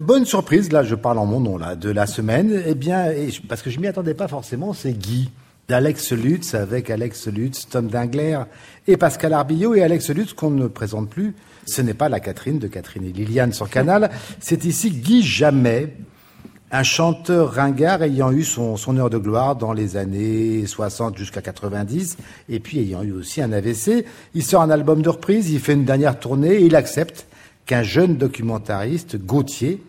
Bonne surprise, là je parle en mon nom là, de la semaine, eh bien, parce que je m'y attendais pas forcément, c'est Guy d'Alex Lutz avec Alex Lutz, Tom Dingler et Pascal Arbillot et Alex Lutz qu'on ne présente plus. Ce n'est pas la Catherine de Catherine et Liliane sur Canal, c'est ici Guy Jamais, un chanteur ringard ayant eu son, son, heure de gloire dans les années 60 jusqu'à 90, et puis ayant eu aussi un AVC. Il sort un album de reprise, il fait une dernière tournée, et il accepte qu'un jeune documentariste, Gauthier,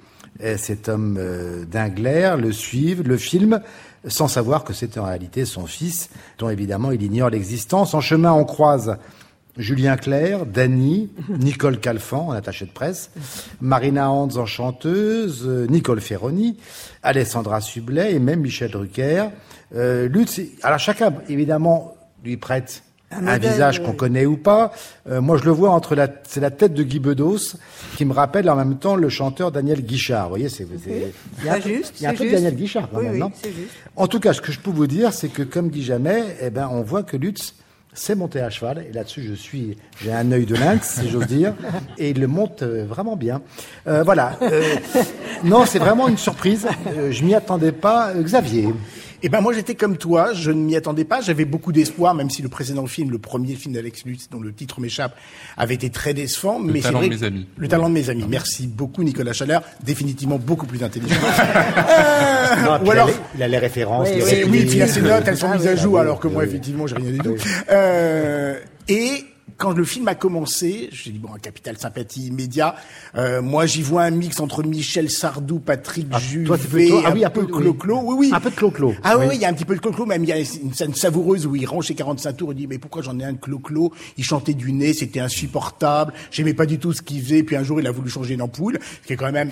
cet homme euh, d'Ingler, le suive, le filme, sans savoir que c'est en réalité son fils, dont évidemment il ignore l'existence. En chemin, on croise Julien Clerc, Dany, Nicole Calfan en attaché de presse, Marina Hans en chanteuse, Nicole Ferroni, Alessandra Sublet et même Michel Drucker. Euh, Lutz, alors chacun évidemment lui prête un, visage qu'on connaît ou pas. Euh, moi, je le vois entre la, c'est la tête de Guy Bedos qui me rappelle en même temps le chanteur Daniel Guichard. Vous voyez, c'est, il y a un, peu, juste, il y a un peu de Daniel Guichard quand même, non En tout cas, ce que je peux vous dire, c'est que comme dit jamais, eh ben, on voit que Lutz c'est monté à cheval. Et là-dessus je suis j'ai un œil de lynx si j'ose dire. Et il le monte euh, vraiment bien. Euh, voilà. Euh, non c'est vraiment une surprise. Euh, je m'y attendais pas Xavier eh ben moi j'étais comme toi, je ne m'y attendais pas, j'avais beaucoup d'espoir, même si le précédent film, le premier film d'Alex Lutz, dont le titre m'échappe, avait été très décevant. Le mais talent vrai de mes amis. Le talent de mes amis. Merci beaucoup Nicolas Chaleur, définitivement beaucoup plus intelligent. euh, non, ou alors, il a les références. Oui, les oui, puis il a ses notes, elles sont mises à jour, alors que moi effectivement j'ai rien du tout. Euh, et quand le film a commencé, j'ai dit bon, un capital sympathie immédiat. Euh, moi, j'y vois un mix entre Michel Sardou, Patrick Ah, Juvet, toi, c'est plutôt- ah oui, un un peu peu-. Clo-Clo. Oui, oui. Un peu de Clo-Clo. Ah oui, Oui. il y a un petit peu de Clo-Clo, même il y a une scène savoureuse où il range ses 45 tours, il dit mais pourquoi j'en ai un de Clo-Clo? Il chantait du nez, c'était insupportable, j'aimais pas du tout ce qu'il faisait, puis un jour il a voulu changer une ampoule, ce qui est quand même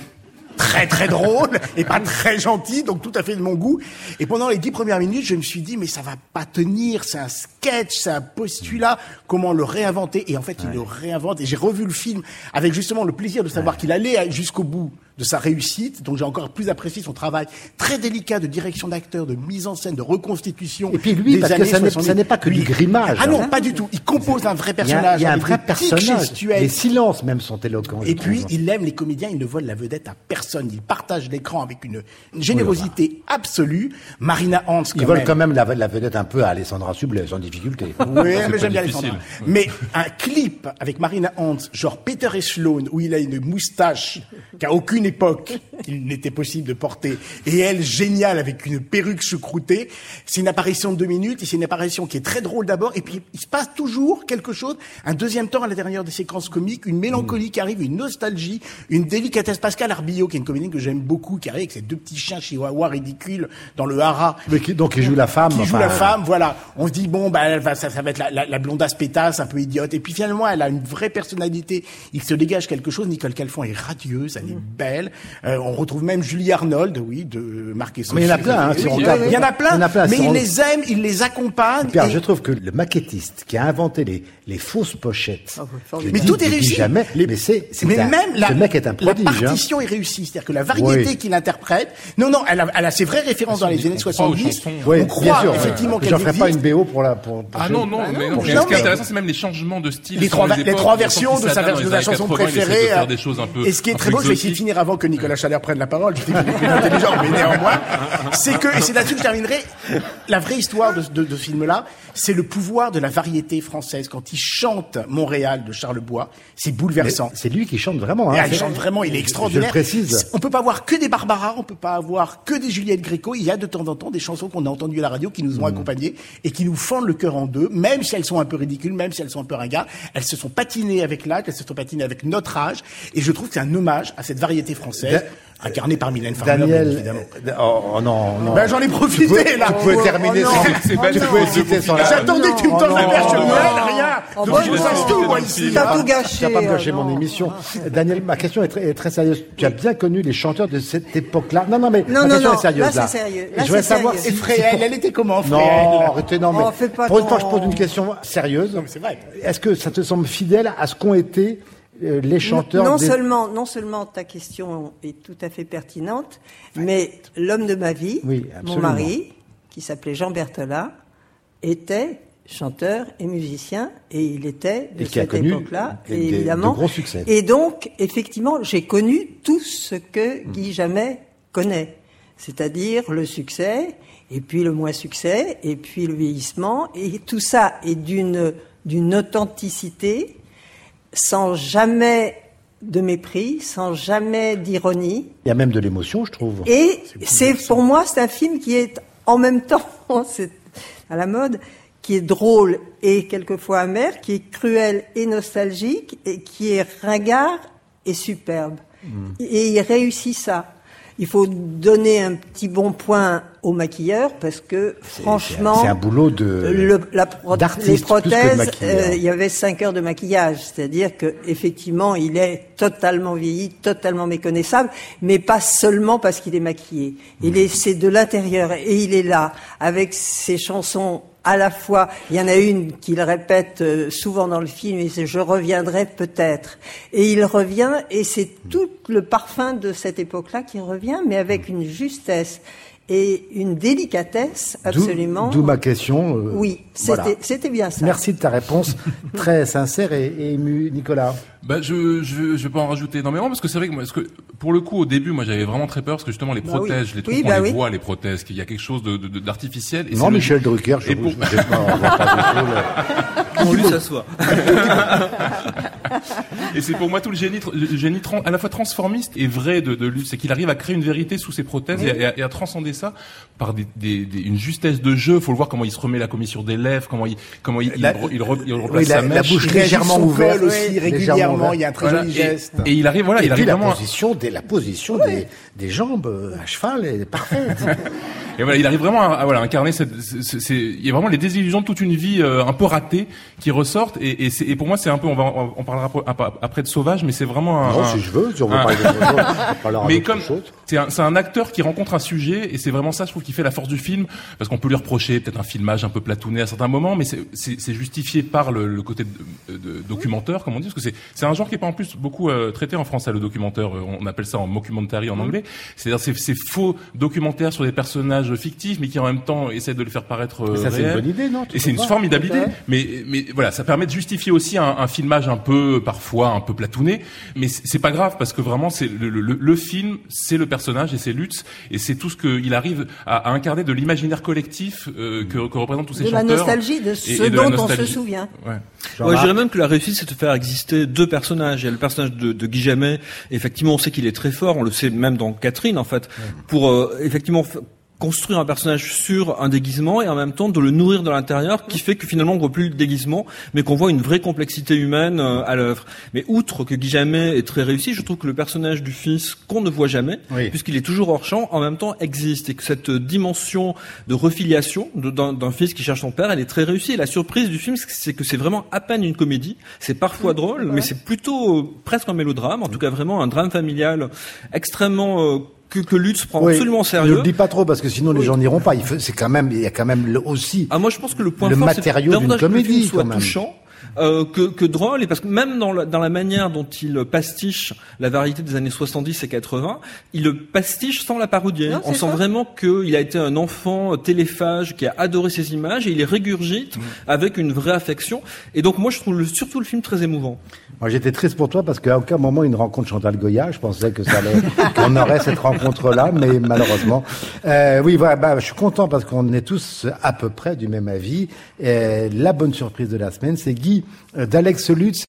très très drôle et pas très gentil, donc tout à fait de mon goût. Et pendant les dix premières minutes, je me suis dit mais ça va pas tenir, c'est un sketch, c'est un postulat, comment le réinventer Et en fait, il le réinvente. Et j'ai revu le film avec justement le plaisir de savoir qu'il allait jusqu'au bout de sa réussite. Donc j'ai encore plus apprécié son travail très délicat de direction d'acteur, de mise en scène, de reconstitution. Et puis lui, des parce que années ça n'est- 70. ça n'est pas que du Lui- grimage, Ah non, hein. pas du tout. Il compose un vrai Il y a, personnage. il y a un avec vrai personnage. gestuels. Les silences même sont éloquents. Et puis, il aime les comédiens, il ne vole la vedette à personne. Il partage l'écran avec une, une générosité absolue. Marina Hans, Ils même. quand même la, la vedette un peu à Alessandra Sublet, sans difficulté. Oui, mais j'aime bien. Alessandra. Mais un clip avec Marina Hans, genre Peter et Sloan, où il a une moustache qu'à aucune époque il n'était possible de porter, et elle géniale avec une perruque choucroutée. C'est une apparition de deux minutes, et c'est une apparition qui est très drôle d'abord, et puis il se passe toujours quelque chose, un deuxième temps à l'intérieur des séquences comiques, une mélancolie qui arrive, une nostalgie, une délicatesse. Pascal Arbillot, qui est une comédienne que j'aime beaucoup, qui arrive avec ses deux petits chiens chihuahuas ridicules dans le haras, Mais qui- donc il joue la femme. qui joue enfin, la femme, voilà. On se dit bon, bah, ça, ça va être la, la, la blondasse pétasse, un peu idiote. Et puis finalement, elle a une vraie personnalité. Il se dégage quelque chose. Nicole Calfon est radieuse, elle est belle. Euh, on retrouve même Julie Arnold, oui, de Marquez. Mais il y en a plein, hein, si on il regarde. y en a plein. Il y en a plein, mais il on- les aime, il les accompagne. Pierre, et- je trouve que le maquettiste qui a inventé les, les fausses pochettes. Ah, formidable. Mais tout est réussi. Jamais, Les- mais c'est, c'est mais un- même la, mec est un la prodige. hein. partition est réussie, c'est-à-dire que la variété Oui. qu'il interprète. Non, non, elle a, elle a ses vraies références dans les années on croit aux 70. chansons. Oui, on bien croit sûr. effectivement qu'elle ferai pas existe. une BO pour la. Ah ce- non, non, mais ce qui est intéressant, c'est même les changements de style. les trois, versions de sa, Saddam vers- dans de années chanson 80, il essaie préférée. Et ce qui est très beau, je vais essayer de finir avant que Nicolas Chaleur prenne la parole. Je sais qu'il est intelligent, mais néanmoins, c'est que, et c'est là-dessus que je terminerai, la vraie histoire de, de, de ce film-là, c'est le pouvoir de la variété française. Quand il chante Montréal de Charles Bois, c'est bouleversant. C'est lui qui chante vraiment. Hein. elle chante vraiment, il est extraordinaire. Je le précise. On peut pas avoir que des Barbara, on peut pas avoir que des Juliette Gréco. Il y a de temps en temps des chansons qu'on a entendues à la radio qui nous ont Mm. accompagnés et qui nous fendent le cœur en deux, même si elles sont un peu ridicules, même si elles sont un peu ringardes. Elles se sont patinées avec l'âge, elles se sont patinées avec notre âge. Et je trouve que c'est un hommage à cette variété française, Incarnée par Mylène Farmer, bien Daniel. évidemment. euh, Oh, oh non, non. Ben, j'en ai profité, Tu pouvais- là. Tu pouvais Oh, terminer oh, sans. non. C'est Tu pas pouvais de citer sans la. J'attendais que tu me tends la non, perche, non, non. rien. Donc je sache tout, moi, ici. T'as hein. tout Tu gâché. pas me gâcher euh, mon non. émission. Daniel, ma question est très, est très sérieuse. Tu as bien connu les chanteurs de cette époque-là. Non, non, mais Non, ma non, question non. est sérieuse. Là, Là, c'est sérieux. Là, je voudrais c'est savoir. Et si. Fréhel, elle était comment, Non, Fréhel arrêtez, non, mais. Oh, pas pour une fois, je pose une question sérieuse. mais c'est vrai. Est-ce que ça te semble fidèle à ce qu'ont été les chanteurs non, des- seulement, non seulement ta question est tout à fait pertinente, mais l'homme de ma vie, Oui, mon mari, qui s'appelait Jean Berthelin, était chanteur et musicien, et il était de Et cette époque-là, évidemment. de gros succès. Et donc, effectivement, j'ai connu tout ce que Hmm. Guy Jamais connaît, c'est-à-dire le succès, et puis le moins succès, et puis le vieillissement, et tout ça est d'une d'une authenticité, sans jamais de mépris, sans jamais d'ironie. Il y a même de l'émotion, je trouve. Et c'est pour moi, c'est un film qui est en même temps, c'est à la mode, qui est drôle et quelquefois amer, qui est cruel et nostalgique, et qui est ringard et superbe. Et il réussit ça. Il faut donner un petit bon point au maquilleur parce que franchement, c'est un boulot de- le- la pro- les prothèses, euh, il y avait cinq heures de maquillage, c'est-à-dire que effectivement, il est totalement vieilli, totalement méconnaissable, mais pas seulement parce qu'il est maquillé. Il est, c'est de l'intérieur et il est là avec ses chansons. À la fois, il y en a une qu'il répète euh, souvent dans le film, et c'est "Je reviendrai peut-être". Et il revient, et c'est tout le parfum de cette époque-là qui revient, mais avec une justesse et une délicatesse absolument. D'où ma question. euh, Oui, voilà. c'était c'était bien ça. Merci de ta réponse très sincère et, et émue, Nicolas. Bah, je, je, je vais pas en rajouter énormément parce que c'est vrai que moi, parce que pour le coup, au début, moi, j'avais vraiment très peur parce que justement, les Bah oui. prothèses, je les trouve Oui, qu'on bah les oui. voit, les prothèses, qu'il y a quelque chose de, de- de- d'artificiel. Non, Michel Drucker, je Et vous pour- je- je- on voit pas du tout le- On lui s'assoit. Et c'est pour moi tout le génie, le génie à la fois transformiste et vrai de, de lui, c'est qu'il arrive à créer une vérité sous ses prothèses et, à, et à- et à transcender ça par des, des- des- une justesse de jeu. Faut le voir comment il se remet la commissure des lèvres, comment il, comment il, il, La- re- il, re- il replace Oui, la- sa la mèche. bouche Il réagit légèrement ouverte. col aussi Oui, régulièrement. ouverte. Il y a un très Voilà. joli geste. Et, il arrive, voilà, Et il puis arrive la vraiment. à- position, des, la position des, des jambes euh, à cheval est parfaite. Et voilà, il arrive vraiment à, à, voilà incarner cette. c'est- Il y a vraiment les désillusions de toute une vie euh, un peu ratée qui ressortent. Et, et, et pour moi, c'est un peu. On va, on on parlera après- de sauvage, mais c'est vraiment un. non, un- si je veux, si on veut un- parler de mais comme chose. C'est un, c'est un acteur qui rencontre un sujet et c'est vraiment ça je trouve qui fait la force du film parce qu'on peut lui reprocher peut-être un filmage un peu platouné à certains moments mais c'est- c'est c'est justifié par le, le côté de, de- documentaire comme on dit parce que c'est un genre qui est pas en plus beaucoup euh, traité en français le documentaire Euh, on appelle ça en mockumentary en anglais. C'est-à-dire c'est c'est faux documentaires sur des personnages fictifs mais qui en même temps essaient de le faire paraître euh, ça, c'est une bonne idée, non? Tu et c'est une formidable idée mais mais voilà ça permet de justifier aussi un, un filmage un peu parfois un peu platouné mais c'est c'est pas grave parce que vraiment c'est le, le, le film c'est le personnage et c'est Lutz et c'est tout ce qu'il arrive à, à incarner de l'imaginaire collectif euh, que, que représentent tous ces de la chanteurs nostalgie, de ce et de la dont on se nostalgie. souvient. Ouais. Ouais, Jean-Marc je dirais même que la réussite, c'est de faire exister deux personnages. Il y a le personnage de, de Guy Jamais. Effectivement, on sait qu'il est très fort. On le sait même dans Catherine, en fait, pour euh, effectivement construire un personnage sur un déguisement et en même temps de le nourrir de l'intérieur, qui fait que finalement on voit plus le déguisement, mais qu'on voit une vraie complexité humaine euh, à l'œuvre. Mais outre que Guy Jamais est très réussi, je trouve que le personnage du fils qu'on ne voit jamais, Oui. puisqu'il est toujours hors champ, en même temps existe et que cette dimension de refiliation d'un fils qui cherche son père, elle est très réussie. Et la surprise du film, c'est que c'est vraiment à peine une comédie. C'est parfois drôle, mais c'est plutôt euh, presque un mélodrame, en tout cas vraiment un drame familial extrêmement euh, que, que Lutz prend Oui, absolument au Ne sérieux. le dis pas trop parce que sinon les gens n'iront pas. Il faut- c'est quand même, il y a quand même le- aussi. Ah moi je pense que le point Le fort matériau d'une davantage que le film comédie, soit quand même. touchant euh, que, que drôle et parce que même dans la, dans la manière dont il pastiche la variété des années 70 et 80, il le pastiche sans la parodier. Non, On sent ça. vraiment qu'il a été un enfant téléphage qui a adoré ces images et il les régurgite avec une vraie affection. Et donc moi je trouve le- surtout le film très émouvant. Moi, j'étais triste pour toi parce qu'à aucun moment il ne rencontre Chantal Goya. Je pensais que ça allait, qu'on aurait cette rencontre-là, mais malheureusement. Euh, oui, voilà, bah, je suis content parce qu'on est tous à peu près du même avis. La bonne surprise de la semaine, c'est Guy euh, d'Alex Lutz